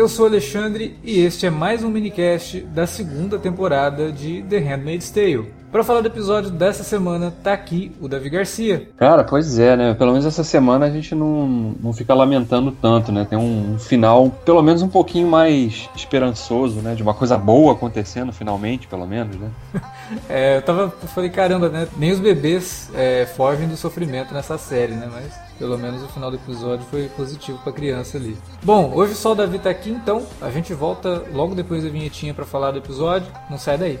Eu sou Alexandre e este é mais um minicast da segunda temporada de The Handmaid's Tale. Para falar do episódio dessa semana, tá aqui o Davi Garcia. Cara, pois é, né? Pelo menos essa semana a gente não, não fica lamentando tanto, né? Tem um, final, pelo menos um pouquinho mais esperançoso, né? De uma coisa boa acontecendo finalmente, pelo menos, né? é, eu tava. Eu falei, caramba, né? Nem os bebês é, fogem do sofrimento nessa série, né? Mas pelo menos o final do episódio foi positivo pra criança ali. Bom, hoje só o Davi tá aqui, então a gente volta logo depois da vinhetinha para falar do episódio. Não sai daí.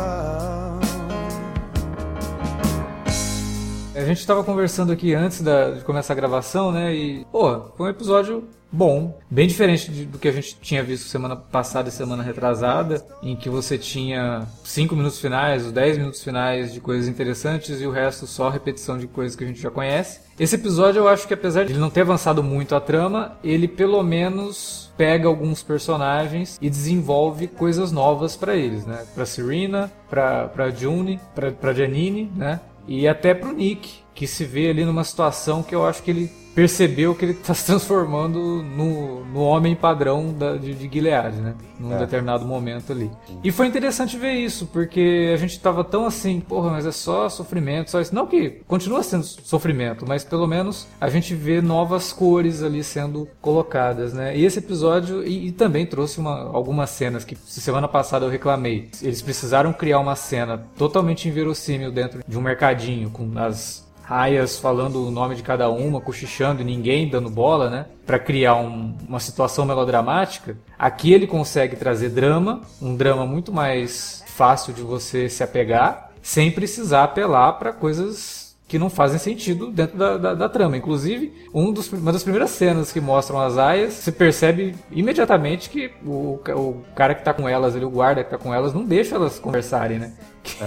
A gente estava conversando aqui antes da, de começar a gravação, né? E, pô, foi um episódio bom, bem diferente de, do que a gente tinha visto semana passada e semana retrasada, em que você tinha 5 minutos finais, os 10 minutos finais de coisas interessantes e o resto só repetição de coisas que a gente já conhece. Esse episódio eu acho que apesar de ele não ter avançado muito a trama, ele pelo menos pega alguns personagens e desenvolve coisas novas para eles, né? Para Serena, para para June, para Janine, né? E até pro Nick, que se vê ali numa situação que eu acho que ele percebeu que ele está se transformando no, no homem padrão da, de, de Gilead, né? Num é. determinado momento ali. E foi interessante ver isso, porque a gente estava tão assim, porra, mas é só sofrimento, só isso. Não que continua sendo sofrimento, mas pelo menos a gente vê novas cores ali sendo colocadas, né? E esse episódio, e, e também trouxe uma, algumas cenas que semana passada eu reclamei. Eles precisaram criar uma cena totalmente inverossímil dentro de um mercadinho, com as raias falando o nome de cada uma, cochichando ninguém dando bola, né? Para criar um, uma situação melodramática. Aqui ele consegue trazer drama, um drama muito mais fácil de você se apegar, sem precisar apelar para coisas que não fazem sentido dentro da, da, da trama. Inclusive, um dos, uma das primeiras cenas que mostram as aias, você percebe imediatamente que o, o cara que tá com elas, ele, o guarda que tá com elas, não deixa elas conversarem, né?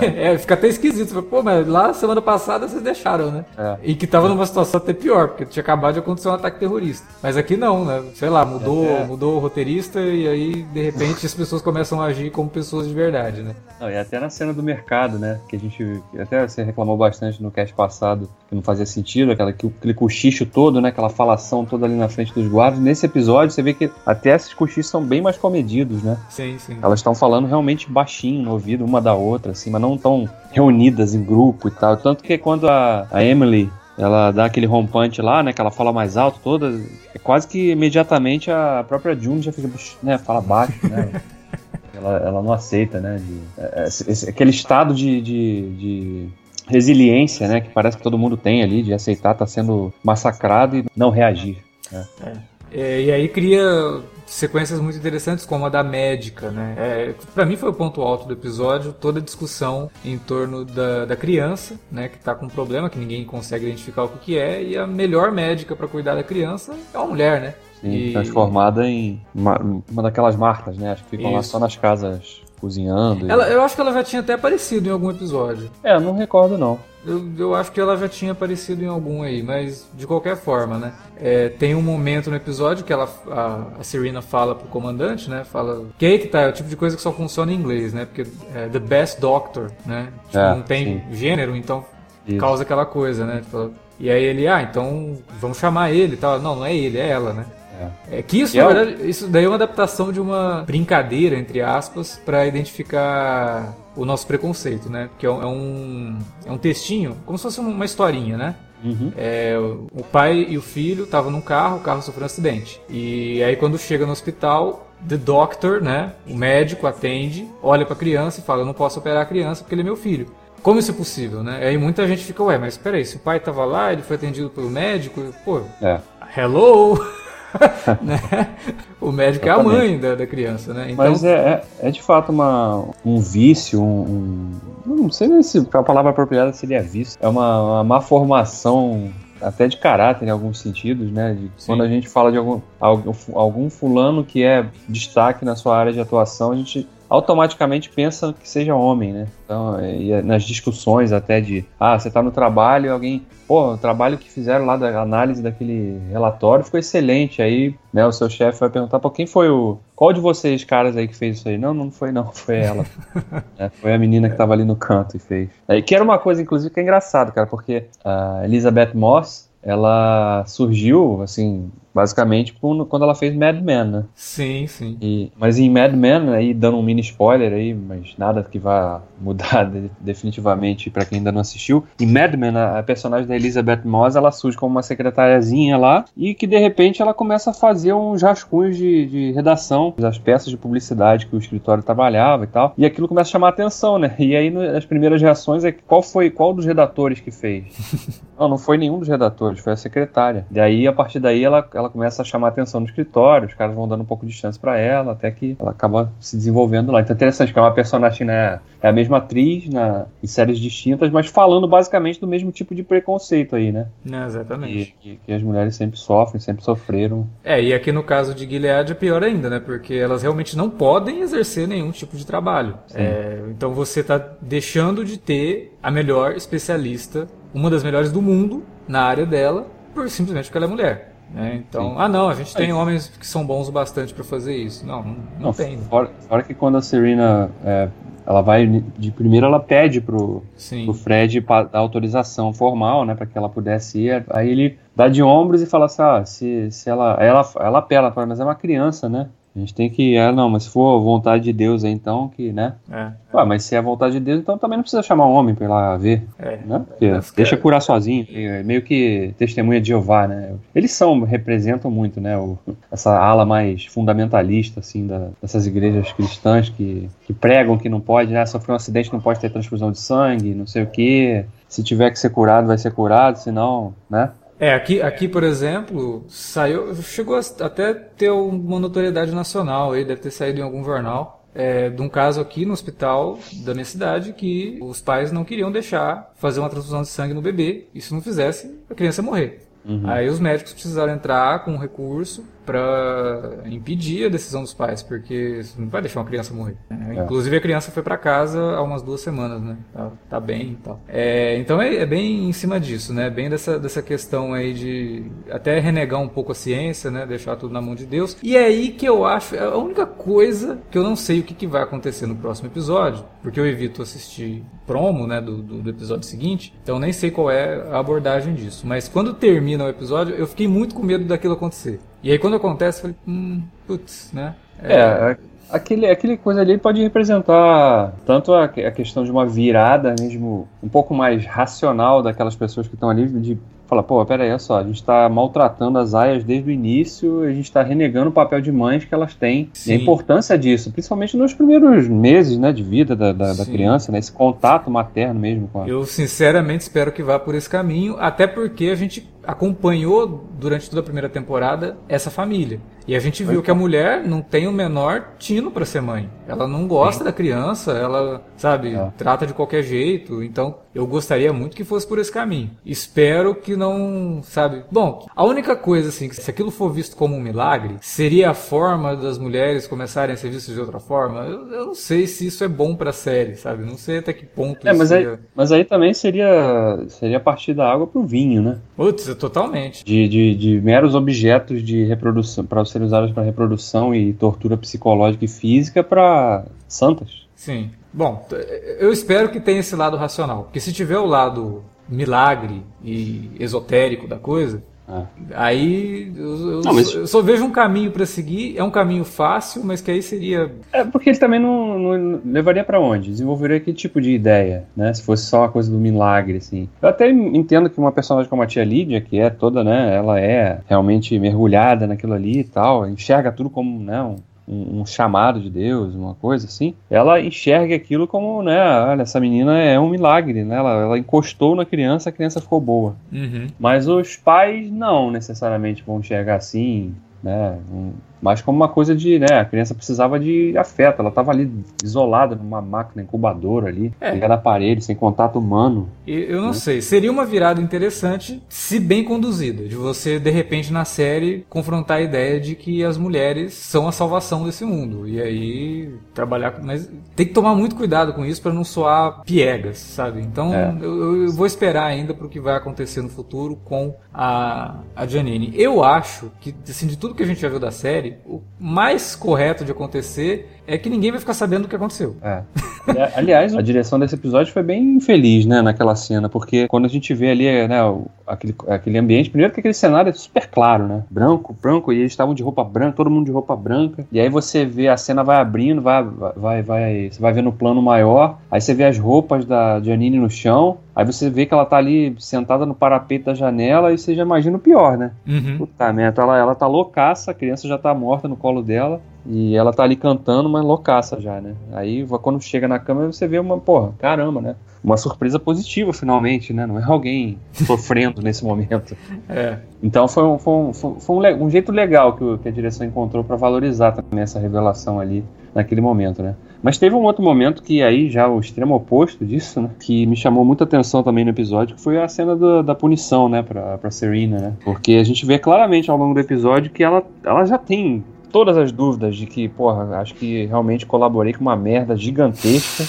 É. é. fica até esquisito. Pô, mas lá semana passada vocês deixaram, né? É. E que tava numa situação até pior, porque tinha acabado de acontecer um ataque terrorista. Mas aqui não, né? Sei lá, mudou, é. mudou o roteirista e aí, de repente, as pessoas começam a agir como pessoas de verdade, né? Não, e até na cena do mercado, né? Que a gente. Até você reclamou bastante no cast passado que não fazia sentido, aquela, aquele cochicho todo, né? Aquela falação toda ali na frente dos guardas. Nesse episódio, você vê que até esses cochichos são bem mais comedidos, né? Sim, sim. Elas estão falando realmente baixinho no ouvido, uma da outra, assim, mas não tão reunidas em grupo e tal. Tanto que quando a, a Emily ela dá aquele rompante lá, né? Que ela fala mais alto, toda. É quase que imediatamente a própria June já fica, né? Fala baixo, né? ela, ela não aceita, né? De, é, esse, aquele estado de, de, de, resiliência, né? Que parece que todo mundo tem ali, de aceitar estar tá sendo massacrado e não reagir. Né? É. É, e aí cria sequências muito interessantes, como a da médica, né? É, para mim foi o ponto alto do episódio, toda a discussão em torno da, da criança, né? Que tá com um problema, que ninguém consegue identificar o que, que é, e a melhor médica para cuidar da criança é uma mulher, né? Sim, e... transformada em uma, uma daquelas marcas, né? Acho que ficam Isso. lá só nas casas cozinhando. Ela, Eu acho que ela já tinha até aparecido em algum episódio. É, não recordo não. Eu, eu acho que ela já tinha aparecido em algum aí, mas de qualquer forma, né? É, tem um momento no episódio que ela, a, a Serena fala pro comandante, né? Fala que aí que tá, é o tipo de coisa que só funciona em inglês, né? Porque é the best doctor, né? Tipo, é, não tem sim. gênero, então Isso. causa aquela coisa, né? Tipo, e aí ele, ah, então vamos chamar ele e tal. Não, não é ele, é ela, né? É, que isso, na verdade, isso daí é uma adaptação de uma brincadeira, entre aspas, para identificar o nosso preconceito, né? Que é um, é um textinho, como se fosse uma historinha, né? Uhum. É, o pai e o filho estavam num carro, o carro sofreu um acidente. E aí quando chega no hospital, the doctor, né, o médico atende, olha para a criança e fala: "Eu não posso operar a criança porque ele é meu filho". Como isso é possível, né? Aí muita gente fica, ué, mas peraí, se o pai tava lá, ele foi atendido pelo médico, pô, é. hello! né? O médico Exatamente. é a mãe da, da criança, né? Então... Mas é, é, é, de fato uma, um vício, um, um, Não sei se a palavra apropriada seria vício. É uma, uma má formação até de caráter em alguns sentidos, né? Quando a gente fala de algum, algum fulano que é destaque na sua área de atuação, a gente automaticamente pensa que seja homem, né? Então, e nas discussões até de, ah, você está no trabalho e alguém, pô, o trabalho que fizeram lá da análise daquele relatório ficou excelente. Aí, né, o seu chefe vai perguntar, pô, quem foi o, qual de vocês caras aí que fez isso aí? Não, não foi não, foi ela. é, foi a menina que estava ali no canto e fez. É, que era uma coisa, inclusive, que é engraçado, cara, porque a Elizabeth Moss, ela surgiu, assim, basicamente quando ela fez Mad Men, né? Sim, sim. E, mas em Mad Men, aí dando um mini spoiler aí, mas nada que vá mudar de, definitivamente para quem ainda não assistiu. Em Mad Men, a, a, personagem da Elizabeth Moss, ela surge como uma secretariazinha lá e que de repente ela começa a fazer uns rascunhos de, de redação das peças de publicidade que o escritório trabalhava e tal. E aquilo começa a chamar a atenção, né? E aí no, as primeiras reações é qual foi qual dos redatores que fez? não, não foi nenhum dos redatores, foi a secretária. E aí a partir daí ela, ela ela começa a chamar a atenção no escritório, os caras vão dando um pouco de chance para ela, até que ela acaba se desenvolvendo lá. Então é interessante que é uma personagem, né? É a mesma atriz na, em séries distintas, mas falando basicamente do mesmo tipo de preconceito aí, né? É, exatamente. Que, que, as mulheres sempre sofrem, sempre sofreram. É, e aqui no caso de Gilead é pior ainda, né? Porque elas realmente não podem exercer nenhum tipo de trabalho. É, então você está deixando de ter a melhor especialista, uma das melhores do mundo na área dela, por simplesmente porque ela é mulher. Né? Então, Sim. ah não, a gente tem homens que são bons o bastante para fazer isso. Não, não, não, tem. Fora, fora, que quando a Serena é, ela vai de primeiro ela pede pro, pro Fred dar autorização formal, né, para que ela pudesse ir. Aí ele dá de ombros e fala assim, ah, se, se ela, ela, ela apela, mas é uma criança, né? A gente tem que. Ah, não, mas se for vontade de Deus aí, então, que, né? É. Ué, mas se é vontade de Deus, então também não precisa chamar um homem pra ir lá ver. É. Né? Porque deixa curar sozinho. É meio que testemunha de Jeová, né? Eles são, representam muito, né? O, essa ala mais fundamentalista, assim, da, dessas igrejas cristãs que, que pregam que não pode, né? Sofrer um acidente, não pode ter transfusão de sangue, não sei o quê. Se tiver que ser curado, vai ser curado, senão, né? É, aqui, aqui, por exemplo, saiu, chegou até ter uma notoriedade nacional, aí deve ter saído em algum jornal, é, de um caso aqui no hospital da minha cidade que os pais não queriam deixar fazer uma transfusão de sangue no bebê, e se não fizesse, a criança ia morrer. Uhum. Aí os médicos precisaram entrar com um recurso para impedir a decisão dos pais, porque você não vai deixar uma criança morrer. Né? É. Inclusive a criança foi para casa há umas duas semanas, né? Tá, tá bem e tal. É, então é, é, bem em cima disso, né? Bem dessa, dessa questão aí de até renegar um pouco a ciência, né? Deixar tudo na mão de Deus. E é aí que eu acho, é a única coisa que eu não sei o que, que vai acontecer no próximo episódio, porque eu evito assistir promo, né? Do, do, do episódio seguinte, então nem sei qual é a abordagem disso. Mas quando termina o episódio, eu fiquei muito com medo daquilo acontecer. E aí quando acontece, eu falei, hum, putz, né? É, é aquele, aquele coisa ali pode representar tanto a, a questão de uma virada mesmo um pouco mais racional daquelas pessoas que estão ali de fala, pô, pera aí, olha só, a gente está maltratando as aias desde o início, a gente está renegando o papel de mães que elas têm Sim. e a importância disso, principalmente nos primeiros meses né, de vida da, da, da criança, né, esse contato materno mesmo com a... Eu sinceramente espero que vá por esse caminho, até porque a gente acompanhou durante toda a primeira temporada essa família. E a gente viu que a mulher não tem o menor tino para ser mãe. Ela não gosta Sim. da criança, ela, sabe, é. trata de qualquer jeito. Então, eu gostaria muito que fosse por esse caminho. Espero que não, sabe. Bom, a única coisa, assim, que se aquilo for visto como um milagre, seria a forma das mulheres começarem a ser vistas de outra forma. Eu, eu não sei se isso é bom pra série, sabe? Não sei até que ponto é, mas seria... aí, mas aí também seria, seria partir da água pro vinho, né? Putz, totalmente. De, de, de meros objetos de reprodução, para serem usados para reprodução e tortura psicológica e física para santas. Sim. Bom, eu espero que tenha esse lado racional, porque se tiver o lado milagre e esotérico da coisa, É. Aí eu, eu, não, mas... só, eu, só, vejo um caminho para seguir. É um caminho fácil, mas que aí seria. É porque ele também não, não levaria para onde? Desenvolveria que tipo de ideia, né? Se fosse só uma coisa do milagre, assim. Eu até entendo que uma personagem como a tia Lídia, que é toda, né? Ela é realmente mergulhada naquilo ali e tal, enxerga tudo como, né? Um, um, um, chamado de Deus, uma coisa assim, ela enxerga aquilo como, né, olha, essa menina é um milagre, né? Ela, ela encostou na criança, a criança ficou boa. Uhum. Mas os pais não necessariamente vão enxergar assim, né? Um, mas como uma coisa de, né, a criança precisava de afeto, ela estava ali isolada numa máquina incubadora ali, é. ligada a parede, sem contato humano. Eu não né? sei, seria uma virada interessante se bem conduzida, de você de repente na série confrontar a ideia de que as mulheres são a salvação desse mundo e aí trabalhar com, mas tem que tomar muito cuidado com isso para não soar piegas, sabe? Então é. eu, eu, vou esperar ainda para o que vai acontecer no futuro com a a Janine. Eu acho que assim de tudo que a gente já viu da série o mais correto de acontecer é que ninguém vai ficar sabendo o que aconteceu. É. Aliás, a direção desse episódio foi bem infeliz, né, naquela cena, porque quando a gente vê ali, né, aquele, aquele ambiente, primeiro que aquele cenário é super claro, né, branco, branco, e eles estavam de roupa branca, todo mundo de roupa branca, e aí você vê, a cena vai abrindo, vai, vai, vai, você vai vendo o plano maior, aí você vê as roupas da Janine no chão, Aí você vê que ela tá ali sentada no parapeito da janela e você já imagina o pior, né? Uhum. Puta merda, ela, ela tá loucaça, a criança já tá morta no colo dela. E ela tá ali cantando, mas loucaça já, né? Aí quando chega na câmera você vê uma, porra, caramba, né? Uma surpresa positiva finalmente, né? Não é alguém sofrendo nesse momento. É. Então foi um, foi um, foi um, um jeito legal que, que a direção encontrou para valorizar também essa revelação ali naquele momento, né? Mas teve um outro momento que aí já o extremo oposto disso, né? Que me chamou muita atenção também no episódio, que foi a cena do, da punição, né? Pra, pra Serena, né? Porque a gente vê claramente ao longo do episódio que ela, ela já tem todas as dúvidas de que, porra, acho que realmente colaborei com uma merda gigantesca.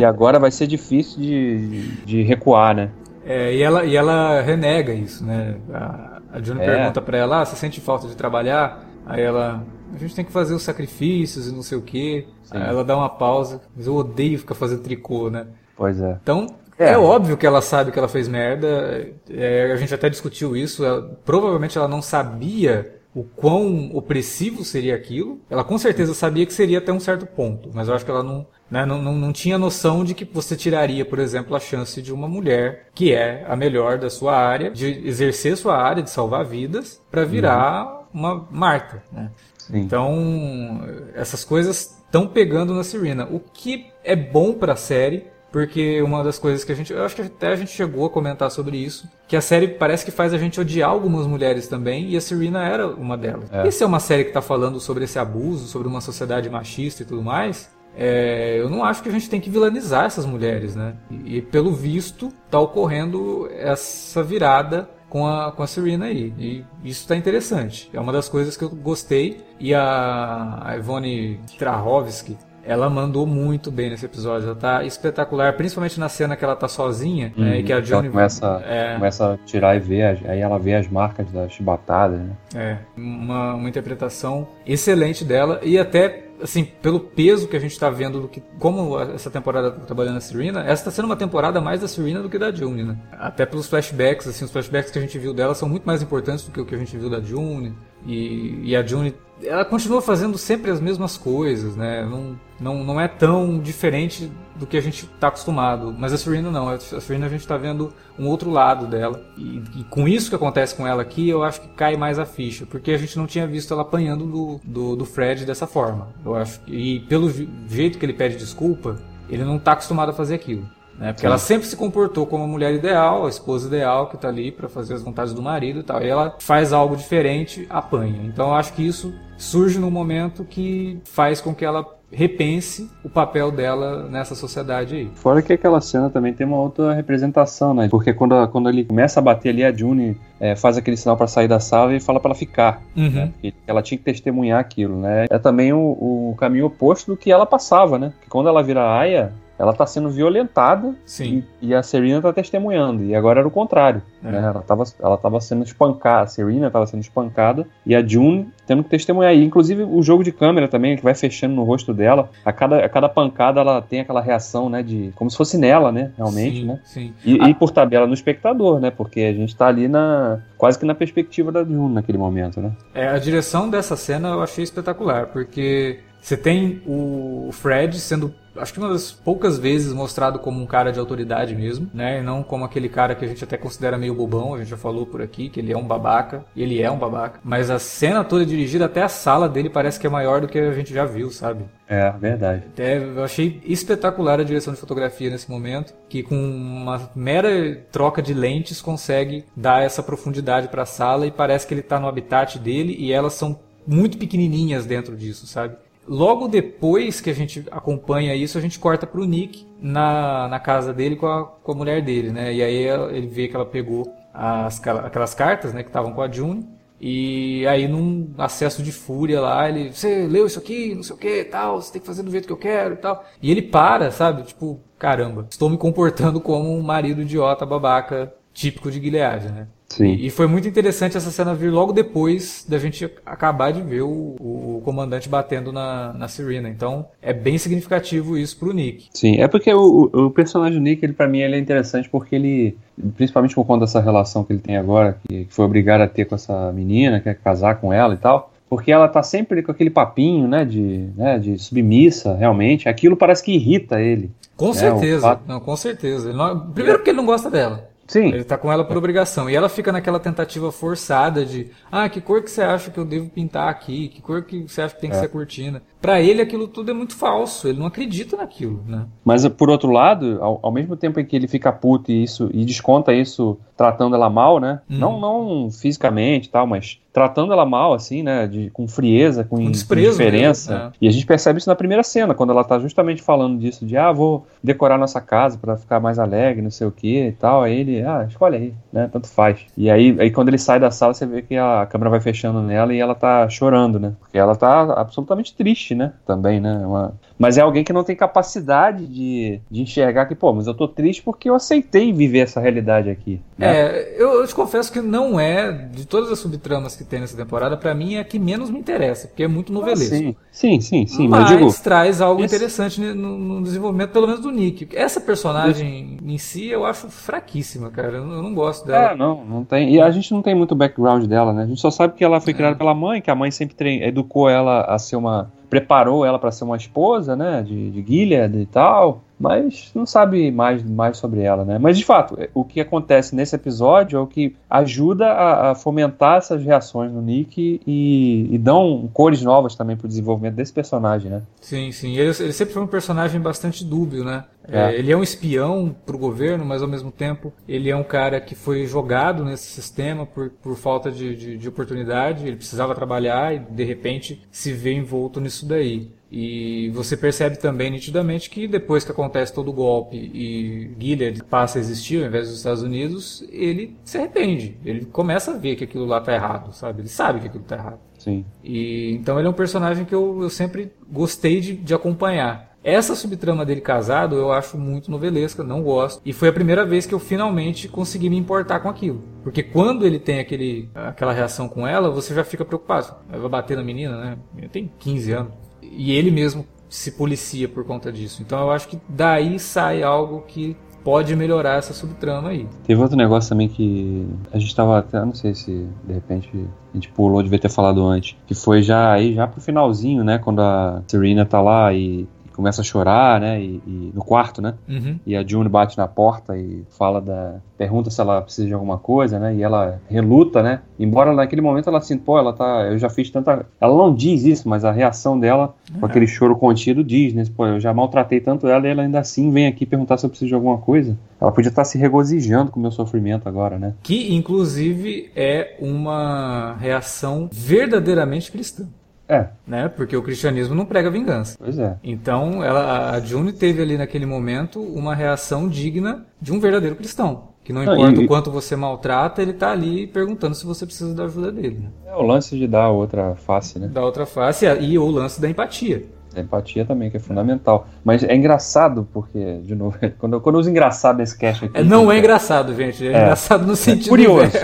e agora vai ser difícil de, de recuar, né? É, e ela, e ela renega isso, né? A, a June é. pergunta pra ela, ah, você sente falta de trabalhar? Aí ela, a gente tem que fazer os sacrifícios e não sei o quê. Aí ela dá uma pausa, mas eu odeio ficar fazendo tricô, né? Pois é. Então, é. é. óbvio que ela sabe que ela fez merda. É, a gente até discutiu isso. Ela, provavelmente ela não sabia o quão opressivo seria aquilo. Ela com certeza sabia que seria até um certo ponto, mas eu acho que ela não, né, não, não, não, tinha noção de que você tiraria, por exemplo, a chance de uma mulher que é a melhor da sua área, de exercer sua área, de salvar vidas, para virar uhum. uma marca. Né? Então, essas coisas estão pegando na Serena. O que é bom para a série porque uma das coisas que a gente. Eu acho que até a gente chegou a comentar sobre isso. Que a série parece que faz a gente odiar algumas mulheres também. E a Serena era uma delas. É. E se é uma série que está falando sobre esse abuso, sobre uma sociedade machista e tudo mais. É, eu não acho que a gente tem que vilanizar essas mulheres, né? E, e pelo visto, está ocorrendo essa virada com a, com a Serena aí. E isso está interessante. É uma das coisas que eu gostei. E a, a Ivone Trahovski, ela mandou muito bem nesse episódio. Ela tá espetacular, principalmente na cena que ela tá sozinha, uhum, né, que a Johnny começa, é... começa a tirar e ver, aí ela vê as marcas das chibatadas, né? É, uma, uma interpretação excelente dela e até assim, pelo peso que a gente está vendo do que como essa temporada tá trabalhando a Serena, essa está sendo uma temporada mais da Serena do que da June, né? Até pelos flashbacks, assim, os flashbacks que a gente viu dela são muito mais importantes do que o que a gente viu da June. E, e a June ela continua fazendo sempre as mesmas coisas, né? Não, não, não é tão diferente do que a gente está acostumado. Mas a Serena não. A Serena a gente está vendo um outro lado dela. E, e, com isso que acontece com ela aqui, eu acho que cai mais a ficha. Porque a gente não tinha visto ela apanhando do, do, do Fred dessa forma. Eu acho E pelo jeito que ele pede desculpa, ele não está acostumado a fazer aquilo. Né? Porque Sim. ela sempre se comportou como a mulher ideal, a esposa ideal que está ali para fazer as vontades do marido e tal. E ela faz algo diferente, apanha. Então eu acho que isso surge no momento que faz com que ela repense o papel dela nessa sociedade aí. Fora que aquela cena também tem uma outra representação, né? Porque quando, quando ele começa a bater ali, a June é, faz aquele sinal para sair da sala e fala para ela ficar. Uhum. Né? ela tinha que testemunhar aquilo, né? É também o, o, caminho oposto do que ela passava, né? Que quando ela vira aia, ela tá sendo violentada Sim. E, e a Serena tá testemunhando. E agora era o contrário. É. Né? Ela, tava, ela tava sendo espancada, a Serena tava sendo espancada e a June tendo que testemunhar. E, inclusive o jogo de câmera também, que vai fechando no rosto dela. A cada, a cada pancada ela tem aquela reação, né? De. Como se fosse nela, né? Realmente, sim, né? Sim. E, Ah. e por tabela no espectador, né? Porque a gente tá ali na. quase que na perspectiva da June naquele momento, né? É, a direção dessa cena eu achei espetacular, porque você tem o Fred sendo, acho que uma das poucas vezes mostrado como um cara de autoridade mesmo, né? E não como aquele cara que a gente até considera meio bobão, a gente já falou por aqui, que ele é um babaca, e ele é um babaca. Mas a cena toda dirigida, até a sala dele parece que é maior do que a gente já viu, sabe? É, verdade. Até eu achei espetacular a direção de fotografia nesse momento, que com uma mera troca de lentes consegue dar essa profundidade para a sala e parece que ele está no habitat dele e elas são muito pequenininhas dentro disso, sabe? Logo depois que a gente acompanha isso, a gente corta pro Nick na, na casa dele com a, com a mulher dele, né? E aí ele vê que ela pegou as, aquelas cartas, né, que estavam com a June. E aí, num acesso de fúria lá, ele, você leu isso aqui, não sei o que, tal, você tem que fazer do jeito que eu quero e tal. E ele para, sabe? Tipo, caramba, estou me comportando como um marido idiota, babaca, típico de Gilead, né? Sim. E foi muito interessante essa cena vir logo depois da gente acabar de ver o, o comandante batendo na, na Serena. Então, é bem significativo isso pro Nick. Sim, é porque o, o- personagem Nick, ele, pra mim, ele é interessante porque ele, principalmente por conta dessa relação que ele tem agora, que, que foi obrigado a ter com essa menina, quer casar com ela e tal, porque ela tá sempre com aquele papinho, né, de, né, de submissa, realmente, aquilo parece que irrita ele. Com o certeza. Não, com certeza. Não- Primeiro porque ele não gosta dela. Sim, Ele tá com ela por obrigação. E ela fica naquela tentativa forçada de, ah, que cor que você acha que eu devo pintar aqui? Que cor que você acha que tem que É. ser a cortina? Pra ele aquilo tudo é muito falso. Ele não acredita naquilo, né? Mas por outro lado, ao, ao mesmo tempo em que ele fica puto e isso e desconta isso tratando ela mal, né? Uhum. Não, não fisicamente tal, mas tratando ela mal, assim, né? De, com frieza, com, in- desprezo com indiferença. mesmo, é. E a gente percebe isso na primeira cena, quando ela tá justamente falando disso, de ah, vou decorar nossa casa pra ficar mais alegre, não sei o que e tal. Aí ele, ah, escolhe aí, né? Tanto faz. E aí, aí quando ele sai da sala, você vê que a câmera vai fechando nela e ela tá chorando, né? Porque ela tá absolutamente triste, né? Também, né? Uma- Mas é alguém que não tem capacidade de, de enxergar que, pô, mas eu tô triste porque eu aceitei viver essa realidade aqui. Né? É, eu, eu te confesso que não é, de todas as subtramas que tem nessa temporada, pra mim é a que menos me interessa, porque é muito Ah, novelesco. sim, sim, sim, sim. mas Mas, digo, traz algo esse- interessante no, no desenvolvimento, pelo menos do Nick. Essa personagem em si eu acho fraquíssima, cara. Eu, não- eu não gosto dela. É, não, não tem. E a gente não tem muito background dela, né? A gente só sabe que ela foi É. criada pela mãe, que a mãe sempre educou ela a ser uma. Preparou ela para ser uma esposa, né? De, de Gilead e tal. Mas não sabe mais, mais sobre ela, né? Mas de fato, o que acontece nesse episódio é o que ajuda a, a fomentar essas reações no Nick e, e dão cores novas também pro desenvolvimento desse personagem, né? Sim, sim. Ele, ele sempre foi um personagem bastante dúbio, né? É. É, ele é um espião pro governo, mas ao mesmo tempo ele é um cara que foi jogado nesse sistema por, por falta de, de, de oportunidade. Ele precisava trabalhar e de repente se vê envolto nisso daí. E você percebe também nitidamente que depois que acontece todo o golpe e Gilead passa a existir ao invés dos Estados Unidos, ele se arrepende. Ele começa a ver que aquilo lá tá errado, sabe? Ele sabe que aquilo tá errado. Sim. E então ele é um personagem que eu, eu sempre gostei de, de acompanhar. Essa subtrama dele casado eu acho muito novelesca, não gosto. E foi a primeira vez que eu finalmente consegui me importar com aquilo. Porque quando ele tem aquele, aquela reação com ela, você já fica preocupado. Vai bater na menina, né? Tem 15 anos. E ele mesmo se policia por conta disso. Então eu acho que daí sai algo que pode melhorar essa subtrama aí. Teve outro negócio também que a gente tava até, não sei se de repente a gente pulou, devia ter falado antes, que foi já aí já pro finalzinho, né, quando a Serena tá lá e, começa a chorar, né, e, e- no quarto, né, Uhum. e a June bate na porta e fala da pergunta se ela precisa de alguma coisa, né, e ela reluta, né, embora naquele momento ela assim, pô, ela tá, eu já fiz tanta, ela não diz isso, mas a reação dela com aquele choro contido diz, né, pô, eu já maltratei tanto ela e ela ainda assim vem aqui perguntar se eu preciso de alguma coisa. Ela podia estar se regozijando com o meu sofrimento agora, né? Que inclusive é uma reação verdadeiramente cristã. É, né? Porque o cristianismo não prega vingança. pois é. Então, ela, a June teve ali naquele momento uma reação digna de um verdadeiro cristão. Que não Não, importa e- o quanto você maltrata, ele tá ali perguntando se você precisa da ajuda dele. É o lance de dar outra face, né? Da outra face, e o lance da empatia. A empatia também, que é fundamental. Mas é engraçado, porque, de novo, quando, quando eu uso engraçado nesse cast aqui. É, não é engraçado, gente. É, é engraçado no sentido é curioso.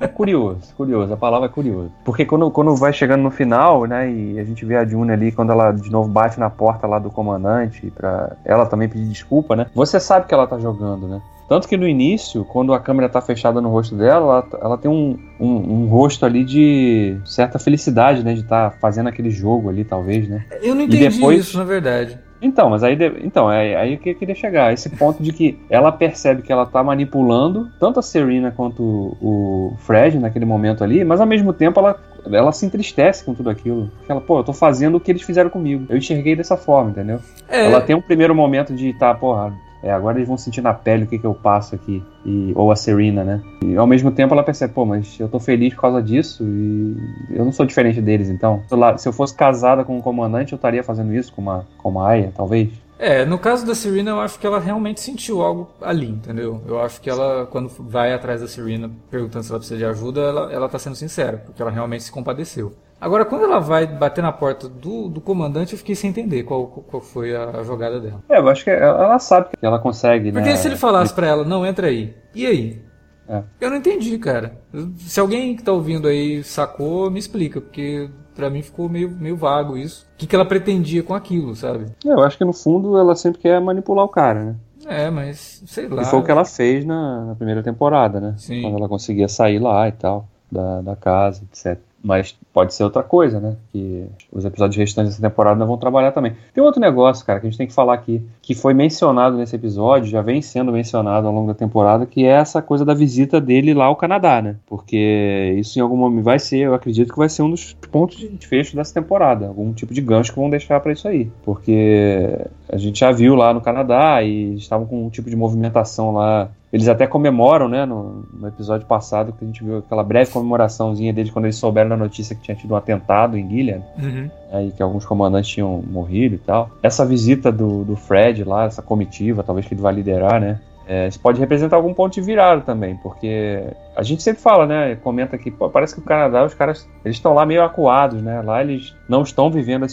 É curioso, curioso. A palavra é curioso. Porque quando, quando vai chegando no final, né, e a gente vê a June ali, quando ela de novo bate na porta lá do comandante, pra ela também pedir desculpa, né? Você sabe que ela tá jogando, né? Tanto que no início, quando a câmera tá fechada no rosto dela, ela, ela tem um, um, um, rosto ali de certa felicidade, né? De estar tá fazendo aquele jogo ali, talvez, né? Eu não entendi depois... isso, na verdade. Então, mas aí, então, é aí que eu queria chegar. Esse ponto de que ela percebe que ela tá manipulando tanto a Serena quanto o Fred naquele momento ali, mas ao mesmo tempo ela, ela se entristece com tudo aquilo. Porque ela, pô, eu tô fazendo o que eles fizeram comigo. Eu enxerguei dessa forma, entendeu? É. Ela tem um primeiro momento de tá, porra, é, agora eles vão sentir na pele o que, que eu passo aqui. E, ou a Serena, né? E ao mesmo tempo ela percebe, pô, mas eu tô feliz por causa disso e eu não sou diferente deles, então. Se eu fosse casada com um comandante, eu estaria fazendo isso com uma, com uma Aya, talvez. É, no caso da Serena, eu acho que ela realmente sentiu algo ali, entendeu? Eu acho que ela, quando vai atrás da Serena perguntando se ela precisa de ajuda, ela, ela tá sendo sincera, porque ela realmente se compadeceu. Agora, quando ela vai bater na porta do, do comandante, eu fiquei sem entender qual, qual foi a jogada dela. É, eu acho que ela sabe que ela consegue, Porque né? se ele falasse para ela, não, entra aí. E aí? É. Eu não entendi, cara. Se alguém que tá ouvindo aí sacou, me explica, porque para mim ficou meio, meio vago isso. O que, que ela pretendia com aquilo, sabe? É, eu acho que no fundo ela sempre quer manipular o cara, né? É, mas sei lá. E foi o que ela fez na, na primeira temporada, né? Sim. Quando ela conseguia sair lá e tal, da, da casa, etc. Mas pode ser outra coisa, né? Que os episódios restantes dessa temporada não vão trabalhar também. Tem outro negócio, cara, que a gente tem que falar aqui, que foi mencionado nesse episódio, já vem sendo mencionado ao longo da temporada, que é essa coisa da visita dele lá ao Canadá, né? Porque isso em algum momento vai ser, eu acredito que vai ser um dos pontos de fecho dessa temporada. Algum tipo de gancho que vão deixar para isso aí. Porque a gente já viu lá no Canadá e estavam com um tipo de movimentação lá eles até comemoram, né, no, no, episódio passado, que a gente viu aquela breve comemoraçãozinha deles quando eles souberam da notícia que tinha tido um atentado em Gilead, uhum. aí que alguns comandantes tinham morrido e tal. Essa visita do, do Fred lá, essa comitiva, talvez que ele vai liderar, né, é, isso pode representar algum ponto de virada também, porque a gente sempre fala, né? Comenta que pô, parece que o Canadá, os caras, eles estão lá meio acuados, né? Lá eles não estão vivendo,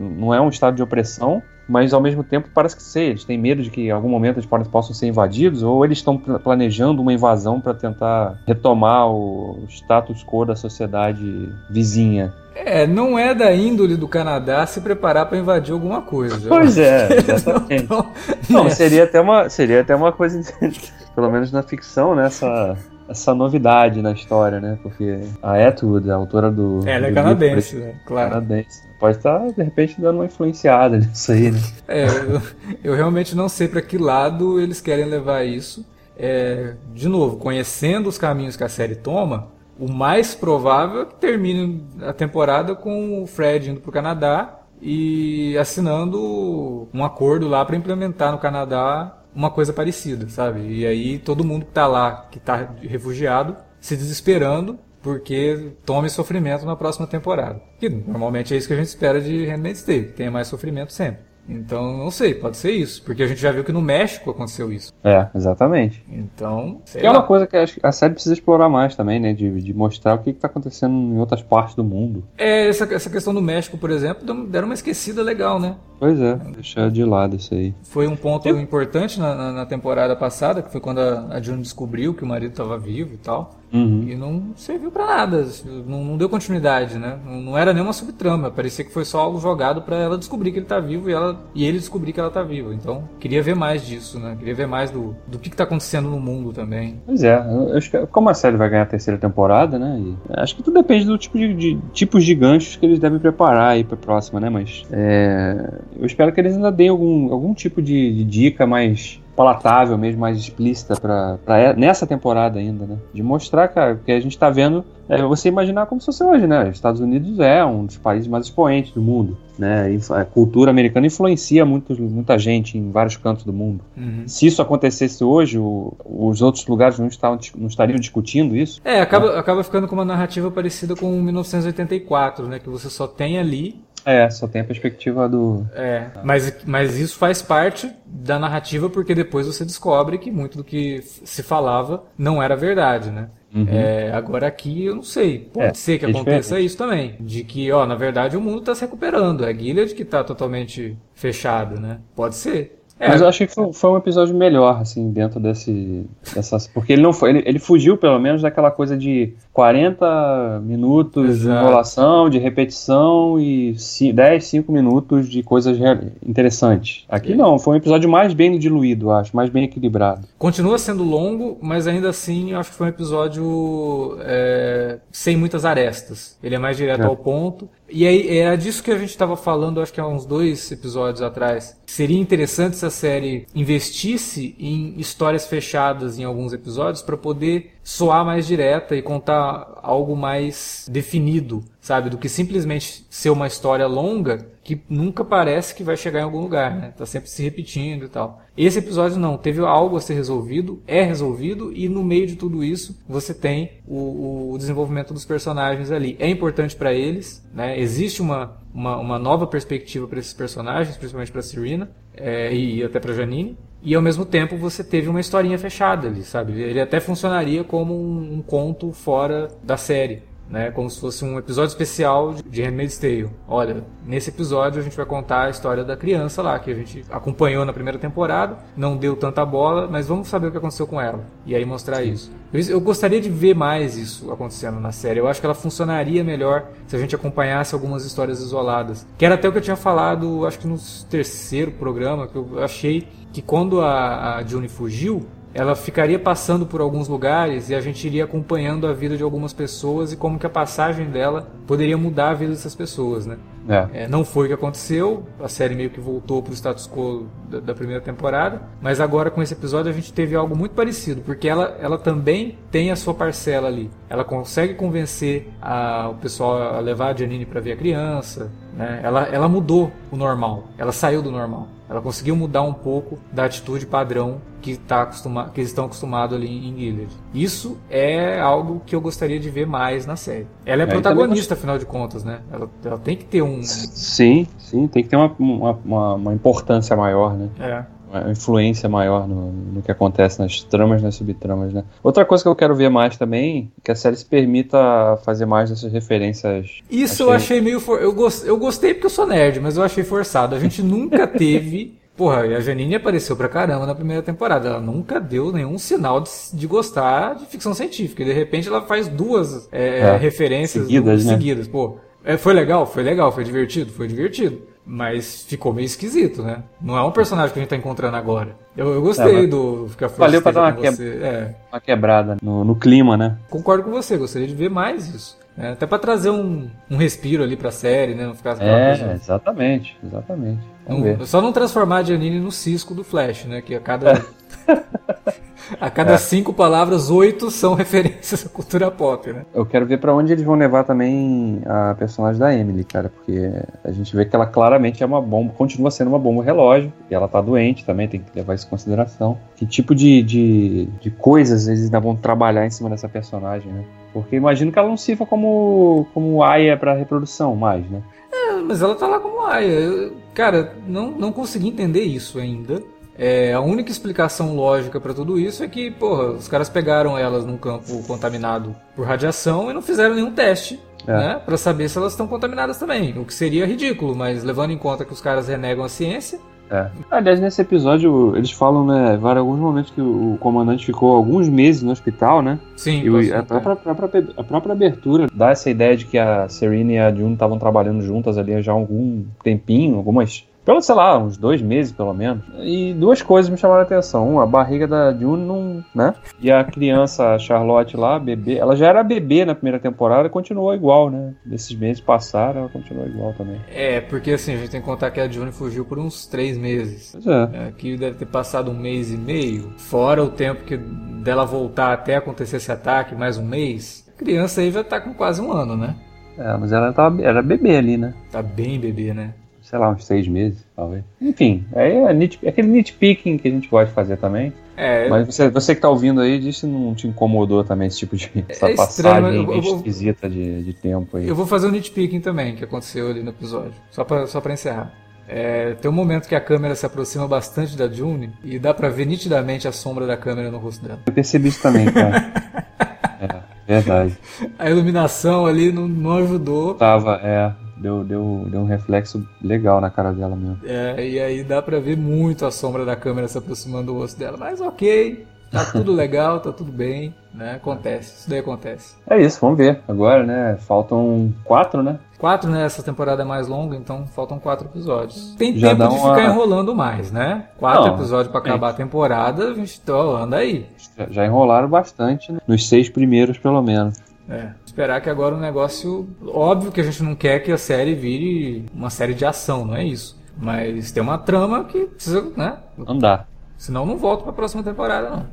não é um estado de opressão, mas ao mesmo tempo parece que sei, eles têm medo de que em algum momento eles possam ser invadidos, ou eles estão planejando uma invasão para tentar retomar o status quo da sociedade vizinha. É, não é da índole do Canadá se preparar para invadir alguma coisa. Pois é, exatamente. não, não, seria até uma, seria até uma coisa, pelo menos na ficção, né? Essa, essa novidade na história, né? Porque a Atwood, a autora do. É, ela é canadense, livro, né? Claro. Canadense. Pode estar, de repente, dando uma influenciada nisso aí, né? É, eu, eu realmente não sei para que lado eles querem levar isso. É, de novo, conhecendo os caminhos que a série toma, o mais provável é que termine a temporada com o Fred indo para o Canadá e assinando um acordo lá para implementar no Canadá uma coisa parecida, sabe? E aí todo mundo que está lá, que está refugiado, se desesperando porque tome sofrimento na próxima temporada. Que normalmente é isso que a gente espera de Handmaid's Tale, que tenha mais sofrimento sempre. Então, não sei, pode ser isso. Porque a gente já viu que no México aconteceu isso. É, exatamente. Então, sei que lá. é uma coisa que a série precisa explorar mais também, né? De, de mostrar o que está acontecendo em outras partes do mundo. É, essa, essa questão do México, por exemplo, deram uma esquecida legal, né? Pois é, deixar de lado isso aí. Foi um ponto Eu... importante na, na, na, temporada passada, que foi quando a, a June descobriu que o marido estava vivo e tal. Uhum. E não serviu para nada, não, não, deu continuidade, né? Não, não, era nenhuma subtrama, parecia que foi só algo jogado para ela descobrir que ele tá vivo e, ela, e ele descobrir que ela tá viva. Então, queria ver mais disso, né? Queria ver mais do, do que, que tá acontecendo no mundo também. Pois é, acho que como a série vai ganhar a terceira temporada, né? acho que tudo depende do tipo de, de, tipos de ganchos que eles devem preparar aí pra próxima, né? Mas é, eu espero que eles ainda deem algum, algum tipo de, de dica mais palatável mesmo, mais explícita para nessa temporada ainda, né? De mostrar, cara, que a gente tá vendo é você imaginar como se fosse hoje, né? Os Estados Unidos é um dos países mais expoentes do mundo, né? A cultura americana influencia muito, muita gente em vários cantos do mundo. Uhum. Se isso acontecesse hoje, o, os outros lugares não, estavam, não estariam discutindo isso. É, acaba, né? acaba ficando com uma narrativa parecida com 1984, né? Que você só tem ali é, só tem a perspectiva do. É, mas, mas isso faz parte da narrativa porque depois você descobre que muito do que se falava não era verdade, né? Uhum. É, agora aqui eu não sei. Pode é, ser que é aconteça diferente. isso também. De que, ó, na verdade o mundo está se recuperando. É Gilead que está totalmente fechado, né? Pode ser. É. Mas eu achei que foi, foi, um episódio melhor, assim, dentro desse. Dessas, porque ele não foi. Ele, ele fugiu, pelo menos, daquela coisa de 40 minutos Exato. de enrolação, de repetição e 10, 5 minutos de coisas interessantes. Aqui é. não, foi um episódio mais bem diluído, acho, mais bem equilibrado. Continua sendo longo, mas ainda assim acho que foi um episódio é, sem muitas arestas. Ele é mais direto é. ao ponto. E aí era disso que a gente estava falando, acho que há uns dois episódios atrás. Seria interessante se a série investisse em histórias fechadas em alguns episódios para poder soar mais direta e contar algo mais definido, sabe? Do que simplesmente ser uma história longa que nunca parece que vai chegar em algum lugar, né? Tá sempre se repetindo e tal. Esse episódio não, teve algo a ser resolvido, é resolvido e no meio de tudo isso você tem o, o desenvolvimento dos personagens ali. É importante para eles, né? Existe uma, uma, uma nova perspectiva para esses personagens, principalmente para Serena é, e até para Janine e ao mesmo tempo você teve uma historinha fechada ali, sabe? Ele até funcionaria como um, um conto fora da série né? Como se fosse um episódio especial de Handmaid's Tale. Olha, nesse episódio a gente vai contar a história da criança lá, que a gente acompanhou na primeira temporada, não deu tanta bola, mas vamos saber o que aconteceu com ela. E aí mostrar isso. Eu gostaria de ver mais isso acontecendo na série. Eu acho que ela funcionaria melhor se a gente acompanhasse algumas histórias isoladas. Que era até o que eu tinha falado, acho que no terceiro programa, que eu achei que quando a, a June fugiu, ela ficaria passando por alguns lugares e a gente iria acompanhando a vida de algumas pessoas e como que a passagem dela poderia mudar a vida dessas pessoas, né? É. É, não foi o que aconteceu, a série meio que voltou para o status quo da, da, primeira temporada, mas agora com esse episódio a gente teve algo muito parecido, porque ela, ela também tem a sua parcela ali. Ela consegue convencer a, o pessoal a levar a Janine para ver a criança, né? ela, ela mudou o normal, ela saiu do normal. Ela conseguiu mudar um pouco da atitude padrão que, tá acostuma, que eles estão acostumados ali em Gilead. Isso é algo que eu gostaria de ver mais na série. Ela é, é protagonista, afinal de contas, né? Ela, ela, tem que ter um. Sim, sim, tem que ter uma, uma, uma importância maior, né? É uma influência maior no, no, que acontece nas tramas, nas subtramas, né? Outra coisa que eu quero ver mais também, que a série se permita fazer mais dessas referências. Isso achei... eu achei meio for... eu, gost... eu gostei porque eu sou nerd, mas eu achei forçado. A gente nunca teve Porra, a Janine apareceu pra caramba na primeira temporada. Ela nunca deu nenhum sinal de, de gostar de ficção científica. E de repente ela faz duas é, é, referências seguidas, né? seguidas. Pô, é, foi legal? Foi legal. Foi divertido? Foi divertido. Mas ficou meio esquisito, né? Não é um personagem que a gente tá encontrando agora. Eu, eu gostei é, do ficar Valeu pra dar uma, que... é. uma quebrada no, no, clima, né? Concordo com você, gostaria de ver mais isso. É, até para trazer um, um respiro ali pra série, né? Não ficar É, coisa... exatamente, exatamente. Não, só não transformar a Janine no cisco do Flash, né? Que a cada. A cada é. cinco palavras, oito são referências à cultura pop, né? Eu quero ver para onde eles vão levar também a personagem da Emily, cara, porque a gente vê que ela claramente é uma bomba, continua sendo uma bomba relógio, e ela tá doente também, tem que levar isso em consideração. Que tipo de, de, de coisas eles ainda vão trabalhar em cima dessa personagem, né? Porque imagino que ela não sirva como, como aia para reprodução mais, né? É, mas ela tá lá como aia. Eu, cara, não, não consegui entender isso ainda. É, a única explicação lógica para tudo isso é que, porra, os caras pegaram elas num campo contaminado por radiação e não fizeram nenhum teste é. né, para saber se elas estão contaminadas também. O que seria ridículo, mas levando em conta que os caras renegam a ciência. É. Aliás, nesse episódio, eles falam, né, vários alguns momentos que o, comandante ficou alguns meses no hospital, né? Sim. E a, própria, a, própria, a própria abertura dá essa ideia de que a Serena e a June estavam trabalhando juntas ali já há algum tempinho, algumas pelo, sei lá, uns dois meses pelo menos. E duas coisas me chamaram a atenção. Uma, a barriga da June não. né? E a criança, a Charlotte lá, bebê. Ela já era bebê na primeira temporada e continuou igual, né? Desses meses passaram, ela continuou igual também. É, porque assim, a gente tem que contar que a June fugiu por uns três meses. Pois é. é que deve ter passado um mês e meio. Fora o tempo que dela voltar até acontecer esse ataque, mais um mês. A criança aí já tá com quase um ano, né? É, mas ela tava, era bebê ali, né? Tá bem bebê, né? Sei lá, uns seis meses, talvez. Enfim, é, é, nit, é aquele nitpicking que a gente gosta de fazer também. É, Mas você, você que tá ouvindo aí, diz se não te incomodou também esse tipo de essa é passagem eu, eu esquisita de, de tempo aí. Eu vou fazer um nitpicking também, que aconteceu ali no episódio. Só pra, só pra encerrar. É, tem um momento que a câmera se aproxima bastante da June e dá pra ver nitidamente a sombra da câmera no rosto dela. Eu percebi isso também, cara. é. Verdade. A iluminação ali não, não ajudou. Tava, é. Deu, deu, deu um reflexo legal na cara dela mesmo. É, e aí dá pra ver muito a sombra da câmera se aproximando do rosto dela. Mas ok, tá tudo legal, tá tudo bem, né? Acontece, isso daí acontece. É isso, vamos ver. Agora, né? Faltam quatro, né? Quatro, né? Essa temporada é mais longa, então faltam quatro episódios. Tem Já tempo de uma- ficar enrolando mais, né? Quatro Não, episódios pra acabar a temporada, a gente tô, anda aí. Já, já enrolaram bastante, né? Nos seis primeiros, pelo menos. É, esperar que agora o negócio. Óbvio que a gente não quer que a série vire uma série de ação, não é isso. Mas tem uma trama que precisa, né? Andar. Senão não volto pra próxima temporada, não.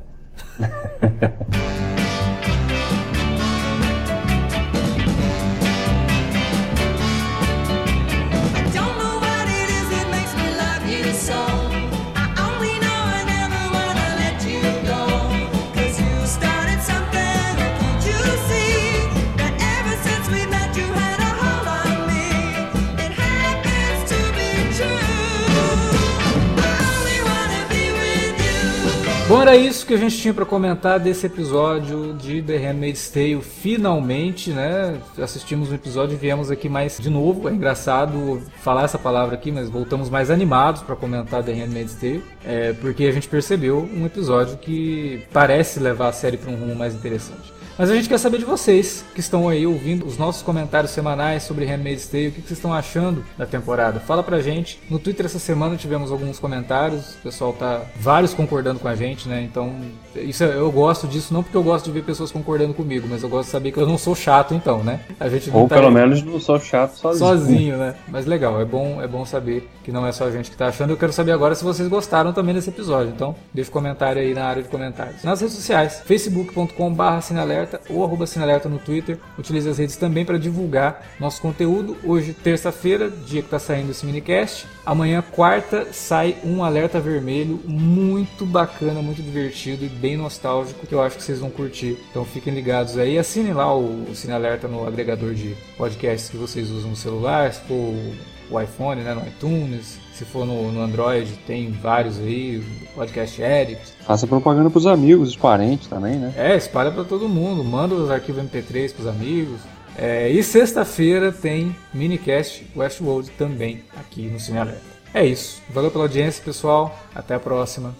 Bom, era isso que a gente tinha pra comentar desse episódio de The Handmaid's Tale. Finalmente, né? Assistimos um episódio e viemos aqui mais de novo. É engraçado falar essa palavra aqui, mas voltamos mais animados pra comentar The Handmaid's Tale. É, porque a gente percebeu um episódio que parece levar a série pra um rumo mais interessante. Mas a gente quer saber de vocês que estão aí ouvindo os nossos comentários semanais sobre Handmaid's Tale. O que vocês estão achando da temporada? Fala pra gente. No Twitter essa semana tivemos alguns comentários. O pessoal tá vários concordando com a gente, né? Então, isso é- eu gosto disso não porque eu gosto de ver pessoas concordando comigo, mas eu gosto de saber que eu não sou chato então, né? A gente Ou tá pelo aí menos não sou chato sozinho. sozinho, né? Mas legal, é bom, é bom saber que não é só a gente que tá achando. Eu quero saber agora se vocês gostaram também desse episódio. Então, deixa um comentário aí na área de comentários. Nas redes sociais, facebook.com.br sinalerta ou arroba sinalerta no Twitter. Utilize as redes também para divulgar nosso conteúdo. Hoje, terça-feira, dia que tá saindo esse minicast. Amanhã, quarta, sai um alerta vermelho muito bacana, muito divertido e bem nostálgico que eu acho que vocês vão curtir. Então fiquem ligados aí. Assinem lá o, o Cine Alerta no agregador de podcasts que vocês usam no celular, se for o- iPhone, né, no iTunes. Se for no, no Android, tem vários aí, Podcast Edit. Faça propaganda pros amigos, os parentes também, né? É, espalha pra todo mundo, manda os arquivos MP3 pros amigos. É, e sexta-feira tem minicast Westworld também aqui no Cine Alerta. É isso. Valeu pela audiência, pessoal. Até a próxima.